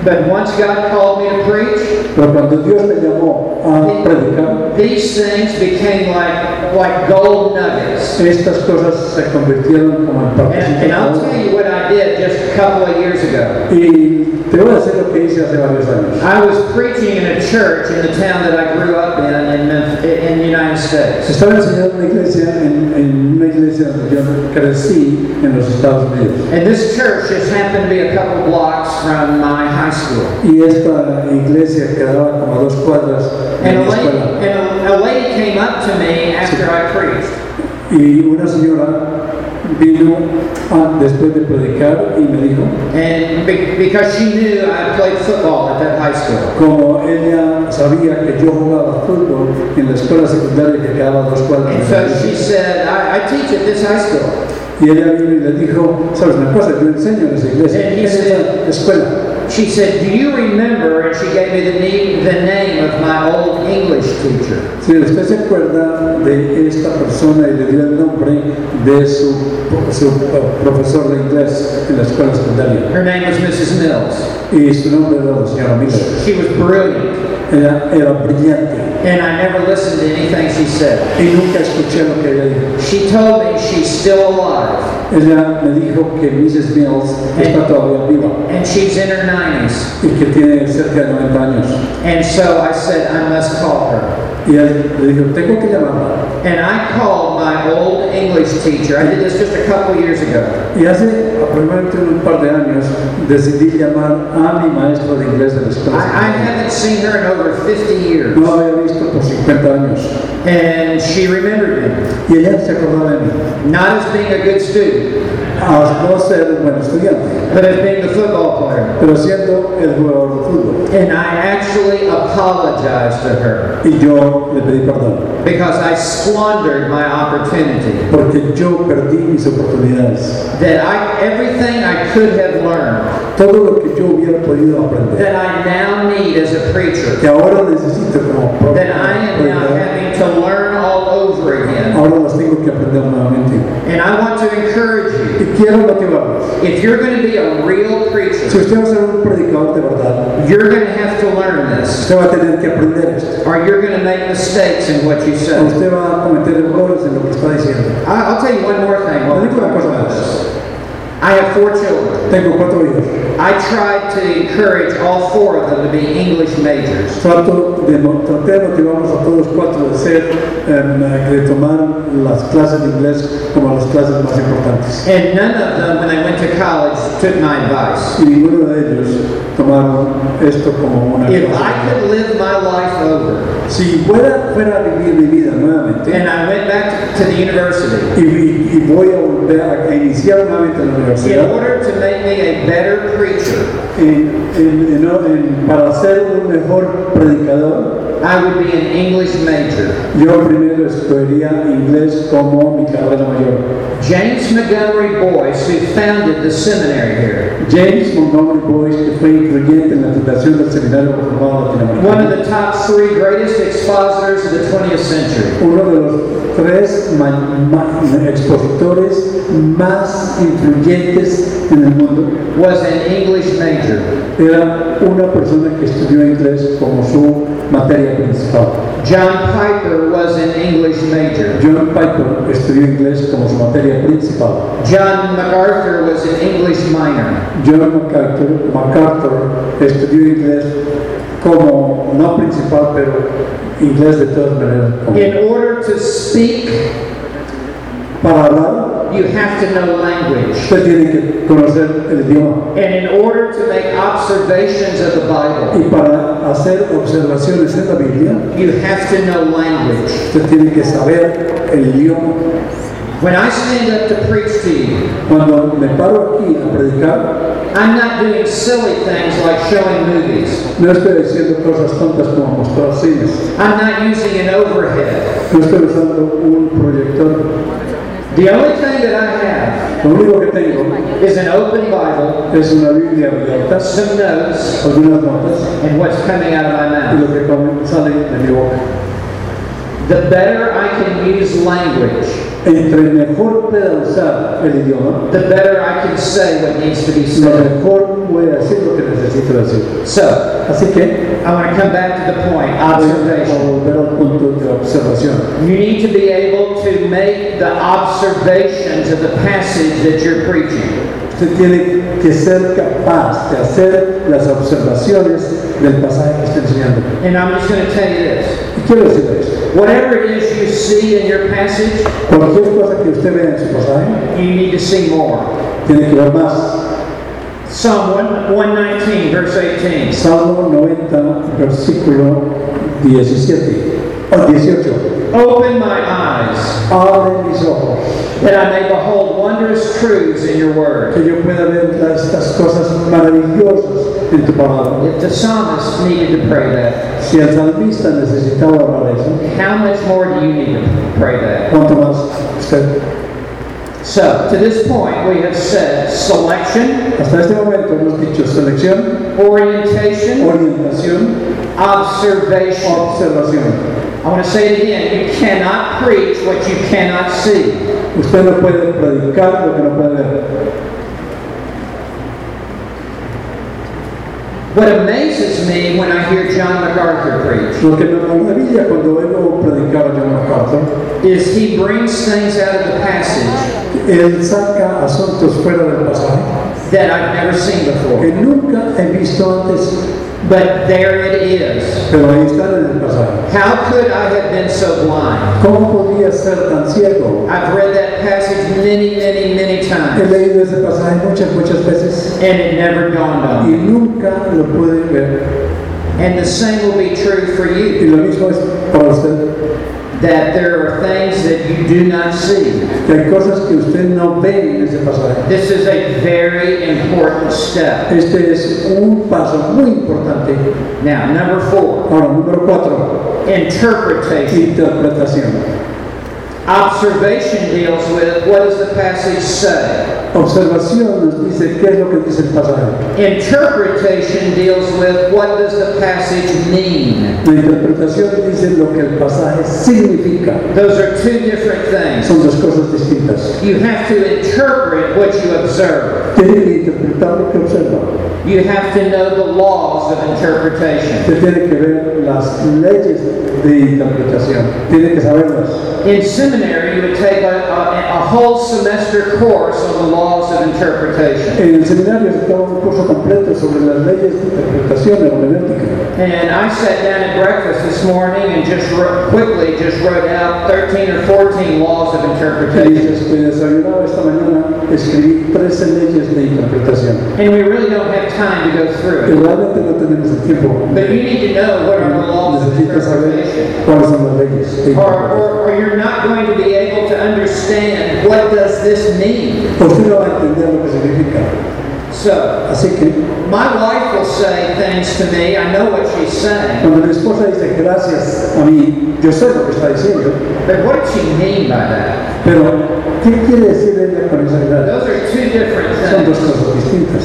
But once God called me to preach, Pero cuando Dios me llamó a predicar, these things became like, like gold nuggets. estas cosas se convirtieron como en And, and I'll tell you what I did just a couple of years ago. Y te voy a decir lo que hice hace varios años. I was preaching in a church in the town that I grew up in in, Memphis- in the United States. Estaba enseñando en una iglesia, en, en una iglesia donde yo crecí en los Estados Unidos. And this church just happened to be a couple blocks from my high school. Y esta iglesia quedaba como dos cuadras de And mi a lady, escuela. and a, a lady came up to me after I preached. Y una señora vino ah, después de predicar y me dijo, And be, because she knew I played football at that high school. como ella sabía que yo jugaba fútbol en la escuela secundaria que quedaba a dos cuadras And so she said, I, I teach at this high school. Y ella vino y le dijo, sabes una cosa, yo enseño en esa iglesia, en esa escuela. She said, Do you remember? And she gave me the name, the name of my old English teacher. Si usted se acuerda de esta persona y le dio el nombre de su, su uh, profesor de inglés en la escuela secundaria. Her name was Mrs. Mills. Y su nombre era la señora Miller. She was brilliant. Ella era brillante And I never listened to anything she said. y nunca escuché lo que ella dijo. She told me she's still alive. Ella me dijo que Mrs. Mills está todavía viva And she's in her 90s. y que tiene cerca de 90 años. And so I said, I must call her. Y él le dijo, tengo que llamarla. And I called my old English teacher. I did this just a couple years ago. Y hace aproximadamente un par de años decidí llamar a mi maestro de inglés de la escuela. I, I haven't seen her in over 50 years. No la había visto por 50 años. And she remembered me. Y ella se acordaba de mí. Not as being a good student, Ah, a no ser un buen estudiante, but as being a football player. pero siendo el jugador de fútbol. And I actually apologized to her Y yo le pedí perdón, because I squandered my opportunity. porque yo perdí mis oportunidades. That I, everything I could have learned, Todo lo que yo hubiera podido aprender, that I now need as a preacher, que ahora necesito como that I am now having to learn all over again. ahora las tengo que aprender nuevamente. And I want to encourage you, Y quiero motivarlos. if you're going to be a real Si preacher, usted va a ser un predicador de verdad, you're going to have to learn this, usted va a tener que aprender esto. or you're going to make mistakes in what you say. Usted va a cometer errores en lo que está diciendo. I- I'll tell you one more thing. while we're talking about this. I have four children. Tengo cuatro hijos. I tried to encourage all four of them to be English majors. Trato de, traté de motivarlos a todos cuatro de ser, em, eh, de tomar las clases de inglés como las clases más importantes. And none of them, when they went to college, took my advice. Y ninguno de ellos tomaron esto como una If. I could live my life over Si fuera, fuera a vivir mi vida nuevamente and I went back to, to the university y, y- y voy a volver a, a iniciar nuevamente la universidad, in order to make me a better preacher, en- en- en- en- para ser un mejor predicador, I would be an English major. yo primero estudiaría inglés como mi carrera mayor. James Montgomery Boice, who founded the seminary here, James Montgomery Boice, que fue influyente en la fundación del Seminario Reformado one of the top three greatest expositors of the 20th century. uno de los tres expositores más influyentes en el mundo, was an English major. era una persona que estudió inglés como su materia principal. John Piper was an English major. John Piper estudió inglés como su materia principal. John MacArthur was an English minor. John MacArthur, MacArthur estudió inglés como, no principal, pero inglés de todas maneras. In order to speak, Para hablar, you have to know language. usted tiene que conocer el idioma. And in order to make observations of the Bible, Y para hacer observaciones en la Biblia, you have to know language. usted tiene que saber el idioma. When I stand up to preach to you, Cuando me paro aquí a predicar, I'm not doing silly things like showing movies. No estoy diciendo cosas tontas como mostrar cines. I'm not using an overhead. No estoy usando un proyector. The only thing that I have Lo único que tengo is an open Bible, es una Biblia abierta, some notes, algunas notas and what's coming out of my y mouth. lo que sale de mi boca. The better I can use language, Entre mejor pueda usar el idioma, the better I can say what needs to be said. mejor voy a decir lo que necesito decir. So, Así que I want to come back to the point, voy a observation. volver al punto de observación. You need to be able to make the observations of the passage that you're preaching. Usted tiene que ser capaz de hacer las observaciones del pasaje que está enseñando. And I'm just going to tell you this. Y quiero decir esto. Whatever it is you see in your passage, Cualquier cosa que usted vea en su pasaje, you need to see more. tiene que ver más. Psalm 1 119, verse 18. Salmo 90, versículo 17 o 18. Open my eyes, Abre mis ojos, that I may behold wondrous truths in your word. que yo pueda ver estas cosas maravillosas en tu palabra. If the psalmist needed to pray that, Si el salmista necesitaba hablar eso, how much more do you need to pray that? ¿cuánto más usted? So, to this point, we have said selection, Hasta este momento hemos dicho selección, orientation, orientación, observation. observación. I want to say it again. You cannot preach what you cannot see. Usted no puede predicar lo que no puede ver. What amazes me when I hear John MacArthur preach Lo que me maravilla cuando predicar a John MacArthur, is he brings things out of the passage él saca asuntos fuera del pasaje that I've never seen before. que nunca he visto antes, But there it is. pero ahí están en el pasaje. How could I have been so blind? ¿Cómo podía ser tan ciego? I've read that passage many, many, many He times, leído ese pasaje muchas, muchas veces and it never dawned on y me. nunca lo pude ver. And the same will be true for Y you, lo mismo es para usted, that there are things that you do not see. que hay cosas que usted no ve en ese pasaje. This is a very important step. Este es un paso muy importante. Now, number four, Ahora, número cuatro, interpretation. interpretación. Observation deals with what does the passage say? Observación nos dice qué es lo que dice el pasaje. Interpretation deals with what does the passage mean? La interpretación dice lo que el pasaje significa. Those are two different things. Son dos cosas distintas. You have to interpret what you observe. Tiene que interpretar lo que observa. You have to know the laws of interpretation. Usted tiene que ver las leyes de interpretación. Tiene que saberlas. In seminary, you would take a, a, a whole semester course on the laws of interpretation. En el seminario se un curso completo sobre las leyes de interpretación hermenéutica. And I sat down at breakfast this morning and just wrote, quickly just wrote out 13 or 14 laws of interpretation. desayunaba esta mañana, escribí 13 leyes de interpretación. And we really don't have time to go through it. realmente no tenemos el tiempo. But you need to know what are the laws of interpretation. cuáles son las leyes Or, or, or you're not going to be able to understand what does this mean. Usted no va a entender lo que significa. So, Así que my wife will say things to me, I know what she's saying, cuando mi esposa dice gracias a mí, yo sé lo que está diciendo, but what does she mean by that? pero ¿qué quiere decir ella con esa gracia? Those are two different Son dos things. cosas distintas.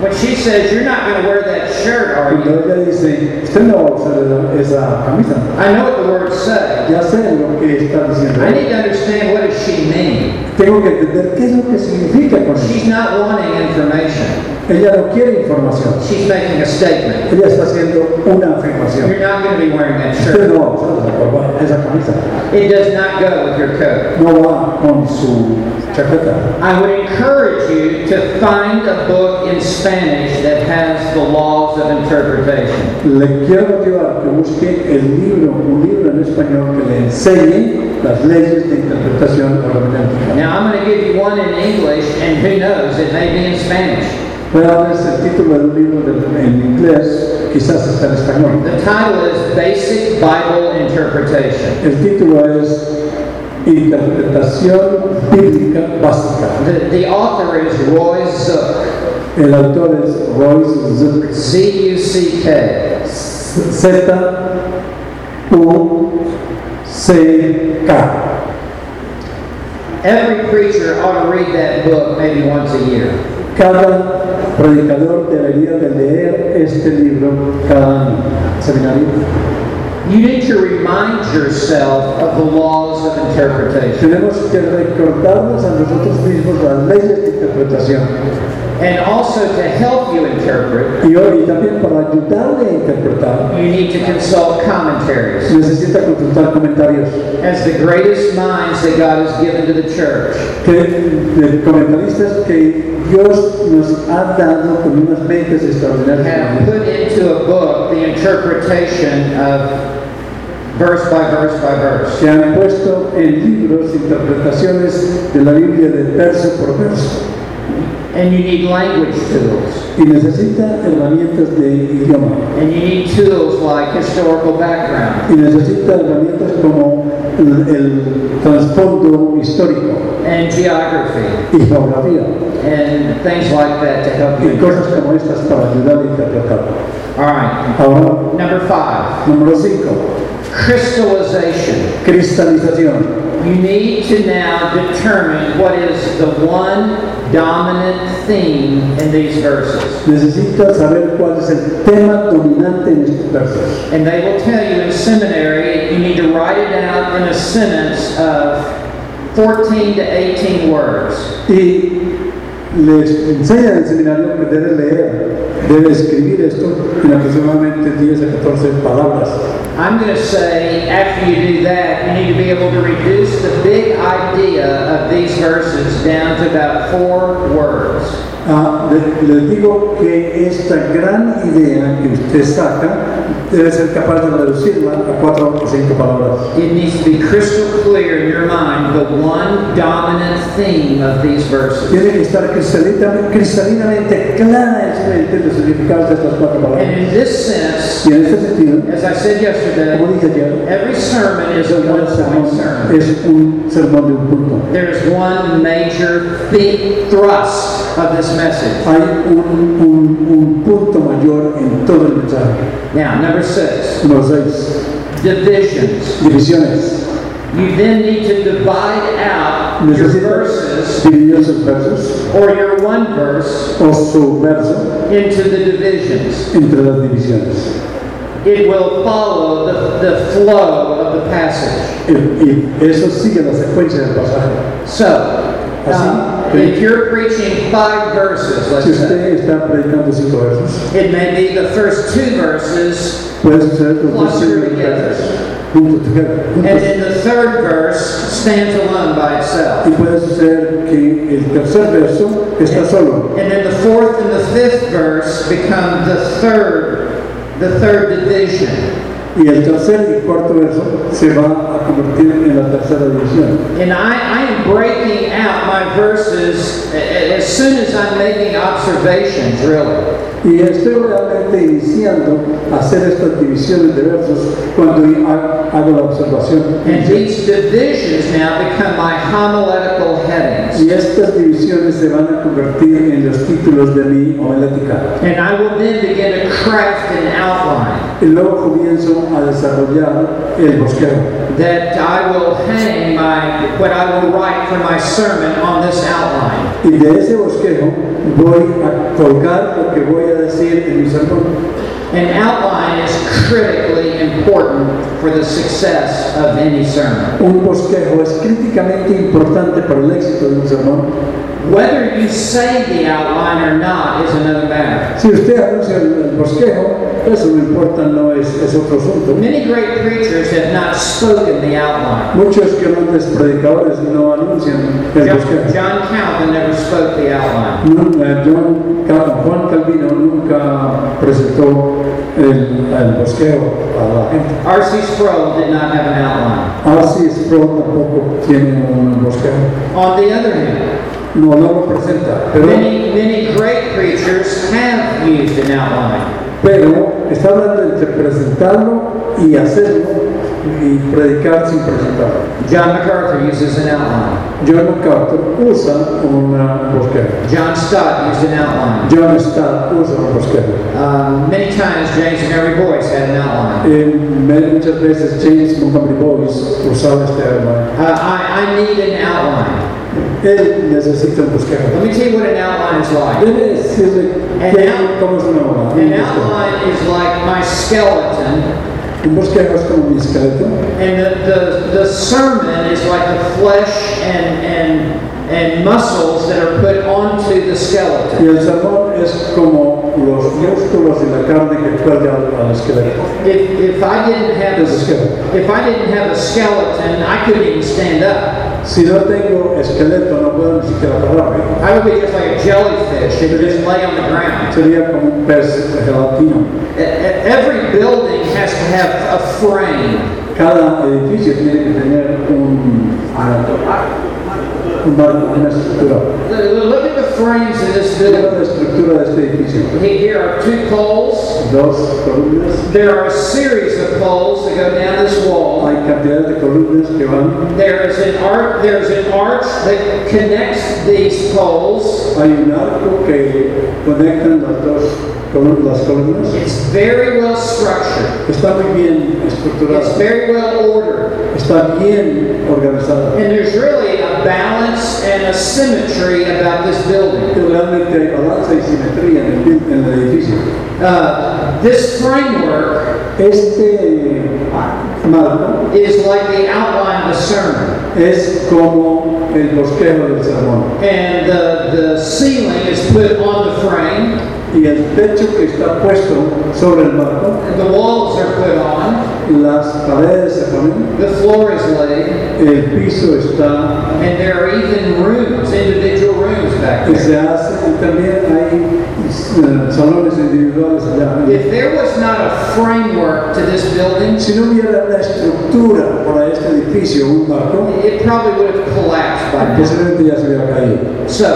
When she says, You're not going to wear that shirt, are you? Cuando ella dice, usted no va a usar esa camisa, I know what the words say. ya sé lo que está diciendo. I need to understand what does she mean. Tengo que entender qué es lo que significa con. She's not wanting information. Ella no quiere información. She's making a statement. Ella está haciendo una afirmación. You're not going to be wearing that Usted shirt. no va a usar esa esa camisa. It does not go with your coat. No va con su chaqueta. I would encourage you to find a book in Spanish that has the laws of interpretation. Le quiero motivar que busque el libro, un libro en español que le enseñe las leyes de interpretación hermenéutica. Now, I'm going to give you one in English, and who knows, it may be in Spanish. Voy a el título del libro de- en inglés, quizás está en español. The title is Basic Bible Interpretation. El título es Interpretación Bíblica Básica. The, the author is Roy Zuck. El autor es Royce Zuck, Z-U-C-K. Z U C K. Every preacher ought to read that book maybe once a year. Cada predicador debería de leer este libro cada año. Seminario. You need to remind yourself of the laws of interpretation. Tenemos que recordarnos a nosotros mismos las leyes de interpretación And also to help you interpret, y hoy también para ayudarle a interpretar. You need to consult commentaries. necesita consultar comentarios. As the greatest minds that God has given to the church, que, comentaristas que Dios nos ha dado con unas mentes have put into a book the interpretation of verse by verse by verse. que han puesto en libros interpretaciones de la Biblia de verso por verso And you need language tools. y necesita herramientas de idioma And you need tools like historical background y necesita herramientas como el, el trasfondo histórico and geography y geografía and things like that to help you y cosas como estas para ayudar a interpretar. All right. Ahora, Number five, número 5, crystallization. cristalización. You need to now determine what is the one dominant theme in these verses. Necesita saber cuál es el tema dominante en estos versos. And they will tell you in seminary, you need to write it out in a sentence of 14 to 18 words. Y les enseñan en el seminario que debe leer, debe escribir esto en aproximadamente 10 a 14 palabras. I'm going to say, after you do that, you need to be able to reduce the big idea of these verses down to about four words. Ah, le- les digo que esta gran idea que usted saca debe ser capaz de reducirla a cuatro o cinco palabras. It needs to be crystal clear in your mind the one dominant theme of these verses. Tiene que estar cristalina- cristalinamente clara en su mente los significados de estas cuatro And palabras. in this sense, Y en este sentido, as I said yesterday, como dije ayer, every sermon is a one point sermon. es un sermón de un punto. There's one major big thrust of this message. Hay un, un- un punto mayor en todo el mensaje. Now, number six, Número 6. divisions. Divisiones. You then need to divide out your Necesitas verses dividir esos versos or your one verse o su verso into the divisions. entre las divisiones. It will follow the, the flow of the passage. Y, y eso sigue la secuencia del pasaje. So, uh, Así, if you're preaching five verses, let's Si say, está predicando cinco versos, it may be the first two verses, puede suceder los dos Cluster primeros together. and juntos. then the third verse stands alone by itself. Y puede suceder que el tercer verso está solo. And then the fourth and the fifth verse become the third, the third division. Y el tercer y cuarto verso se va a convertir en la tercera división. And I, I am breaking my verses as soon as I'm making observations, really. Y estoy realmente iniciando a hacer estas divisiones de versos cuando ha- hago la observación. And these divisions now become my homiletical headings. Y estas divisiones se van a convertir en los títulos de mi homilética. And I will then begin to craft an outline Y luego comienzo a desarrollar el bosquejo. that I will hang my, what I will write for my sermon on this outline. Y de ese bosquejo voy a colgar lo que voy a en mi sermón. An outline is critically important for the success of any sermon. Un bosquejo es críticamente importante para el éxito de un sermón. Whether you say the outline or not is another matter. Si usted anuncia el, bosquejo, eso no importa, no es, es otro asunto. Many great preachers have not spoken the outline. Muchos grandes predicadores no anuncian el John, bosquejo. John Calvin never spoke the outline. No, eh, John Cal- Juan Calvino nunca presentó el, el bosquejo a la gente. R.C. Sproul did not have an outline. Así Sproul tampoco tiene un bosquejo. On the other hand, No, no lo presenta, pero, many, many great preachers have used an outline. pero está hablando entre presentarlo y hacerlo. y predicar sin presentar. John MacArthur uses an outline. John MacArthur usa una bosquejo. John Stott used an outline. John Stott usa un bosquejo. Um, many times James Mary Boice had an outline. Eh, muchas veces James Montgomery Boice usaba este arma. Uh, I, I need an outline. Él necesita un bosquejo. Let me tell you what an outline is like. Debe decirle And qué- now- cómo es una bola. An outline is like my skeleton, Un bosquejo es como mi esqueleto. and the, the, the sermon is like the flesh and, and, and muscles that are put onto the skeleton. Y el sermón es como los músculos y la carne que cuelga al, al esqueleto. If, if I didn't have a, if I didn't have a skeleton, I couldn't even stand up. Si no tengo esqueleto, no puedo ni siquiera pararme. I would be just like a jellyfish that would just lay on the ground. Sería como un pez gelatino. E- e- Every building has to have a frame. Cada edificio tiene que tener un, una, un marco, una estructura. Look at the frames in this building. la estructura de este edificio. Here are two poles. Dos columnas. There are a series of poles that go down this wall. Hay cantidad de columnas que van. There is an arch. There's an arch that connects these poles. Hay un arco que conectan las dos las columnas. It's very well structured. Está muy bien It's very well ordered. Está bien organizado. And there's really a balance and a symmetry about this building. Que realmente hay balanza y simetría en el, en el edificio. Uh, this framework Este marco is like the outline of a sermon. es como el bosquejo del sermón. And the, the ceiling is put on the frame. Y el techo que está puesto sobre el marco, The walls are put on. Las paredes se ponen, The floor is laid. el piso está And there are even rooms, individual rooms back there. se hace y también hay eh, salones individuales allá. If there was not a framework to this building, Si no hubiera una estructura para este edificio, un marco, it probably would have collapsed by now. ya se hubiera caído. So,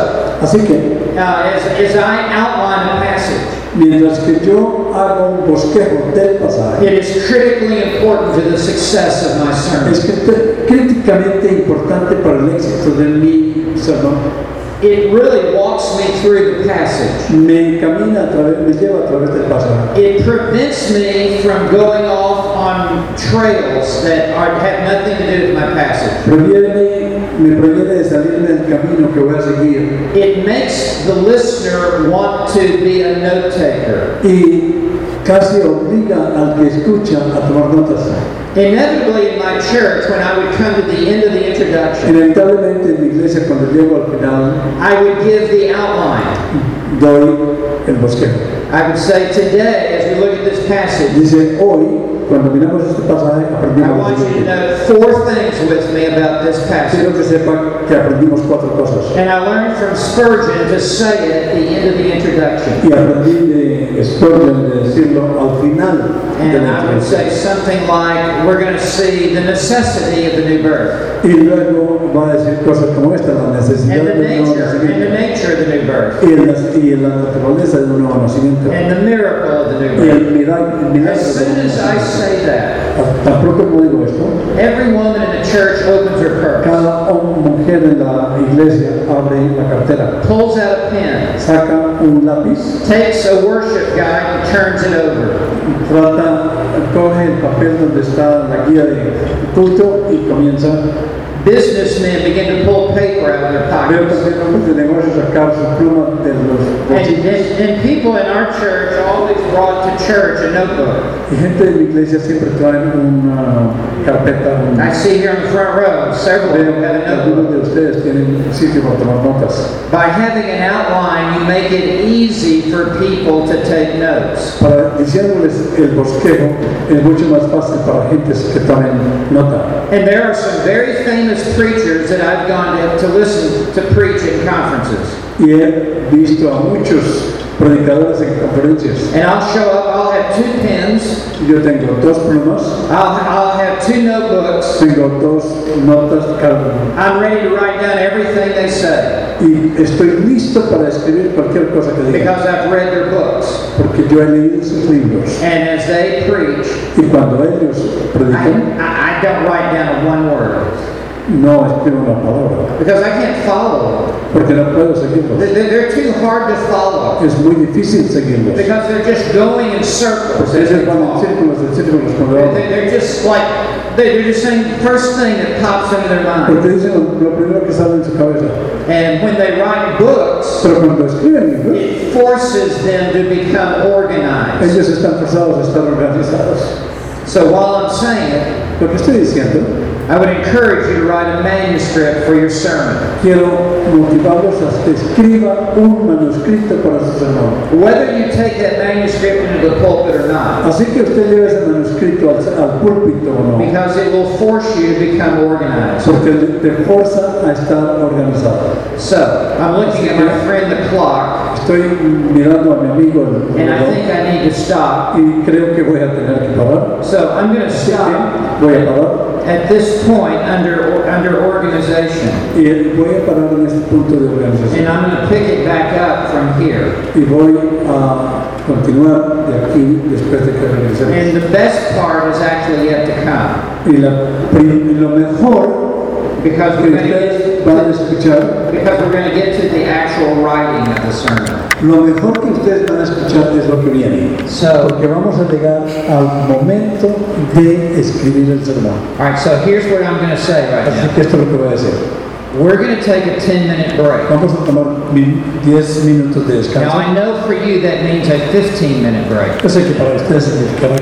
Así que, uh, as, as I outline the passage, mientras que yo hago un bosquejo del pasaje, it is critically important to the success of my sermon. es críticamente importante para el éxito de mi sermón. It really walks me through the passage. Me camina a través, me lleva a través del pasaje. It prevents me from going off on trails that are, have nothing to do with my passage. Previene, me previene de salirme del camino que voy a seguir It makes the listener want to be a note taker. y casi obliga al que escucha a tomar notas. Inevitably, in my church, when I would come to the end of the introduction, Inevitablemente en mi iglesia cuando llego al final I would give the outline. doy el bosquejo. I would say, today, as we look at this passage, Dice, hoy, cuando miramos este pasaje, aprendimos four things with me about this passage. Quiero que que aprendimos cuatro cosas. And I learned from Spurgeon to say it at the end of the introduction. Y aprendí de De decirlo al final And I would say something like, we're going to see the necessity of the new birth, Y luego va a decir cosas como esta, la necesidad and the del nuevo nature, and the nacimiento. nature of the new birth, Y, y la naturaleza del nuevo nacimiento. and the miracle of the new Y birth. el milagro, el milagro As soon as I nacimiento. say that, Tan pronto como digo esto, every woman in the church opens her purse, cada mujer en la iglesia abre la cartera, pulls out a pen, saca un lápiz, takes a worship guide, and turns it over. trata, coge el papel donde está la guía de culto y comienza. Businessmen begin to pull paper out of their pockets. también hombres de negocios sacar su pluma de los And, and, and people in our church always brought to church a notebook. Y gente de mi iglesia siempre traen una carpeta. I see here in the front row, several of them have a notebook. de ustedes tienen sitio para tomar notas. By having an outline, you make it easy for people to take notes. Para diciéndoles el bosquejo es mucho más fácil para gentes que tomen nota. And there are some very famous preachers that I've gone to, to listen to preach in conferences. Y he visto a muchos predicadores en conferencias. And I'll show up, I'll have two pens, Yo tengo dos plumas, I'll, I'll have two notebooks. tengo dos notas cada uno. I'm ready to write down everything they say Y estoy listo para escribir cualquier cosa que digan. because I've read their books. Porque yo he leído sus libros. And as they preach, Y cuando ellos I, predican, I I don't write down one word no escriben una palabra, because I can't follow them. porque no puedo seguirlos. They're, they're too hard to follow Es muy difícil seguirlos. because they're just going in circles. Porque as ellos they van en círculos, en círculos cuando They- hablan. they- They're just like, they- they're just saying the first thing that pops into their mind. Porque dicen lo, lo primero que sale en su cabeza. And when they write books, Pero cuando escriben libros, it forces them to become organized. ellos están forzados a estar organizados. So while I'm saying it, Lo que estoy diciendo, I would encourage you to write a manuscript for your sermon. quiero motivarlos a que escriba un manuscrito para su sermón. Whether you take that manuscript into the pulpit or not, Así que usted lleve ese manuscrito al, al púlpito o no, because it will force you to become organized. porque te forza a estar organizado. So, I'm looking at my friend the clock, Estoy mirando a mi amigo el and I think I need to stop. y creo que voy a tener que parar. So I'm going to stop voy a parar at this point under, under organization. y voy a parar en este punto de And. I'm going to pick it back up from here. Y voy a continuar de aquí después de que regresemos. And the best part is actually yet to come. Y la, lo mejor Because we're going to get, van a escuchar, because we're going to get to the actual writing of the sermon. lo mejor que ustedes van a escuchar es lo que viene. So, Porque vamos a llegar al momento de escribir el sermón. all right, so here's what I'm going to say right Así now. que esto es lo que voy a hacer. We're going to take a 10 minute break. Vamos a tomar mi- 10 minutos de Now, descanso. I know for you that means a 15 minute break. Yo sé que para ustedes significará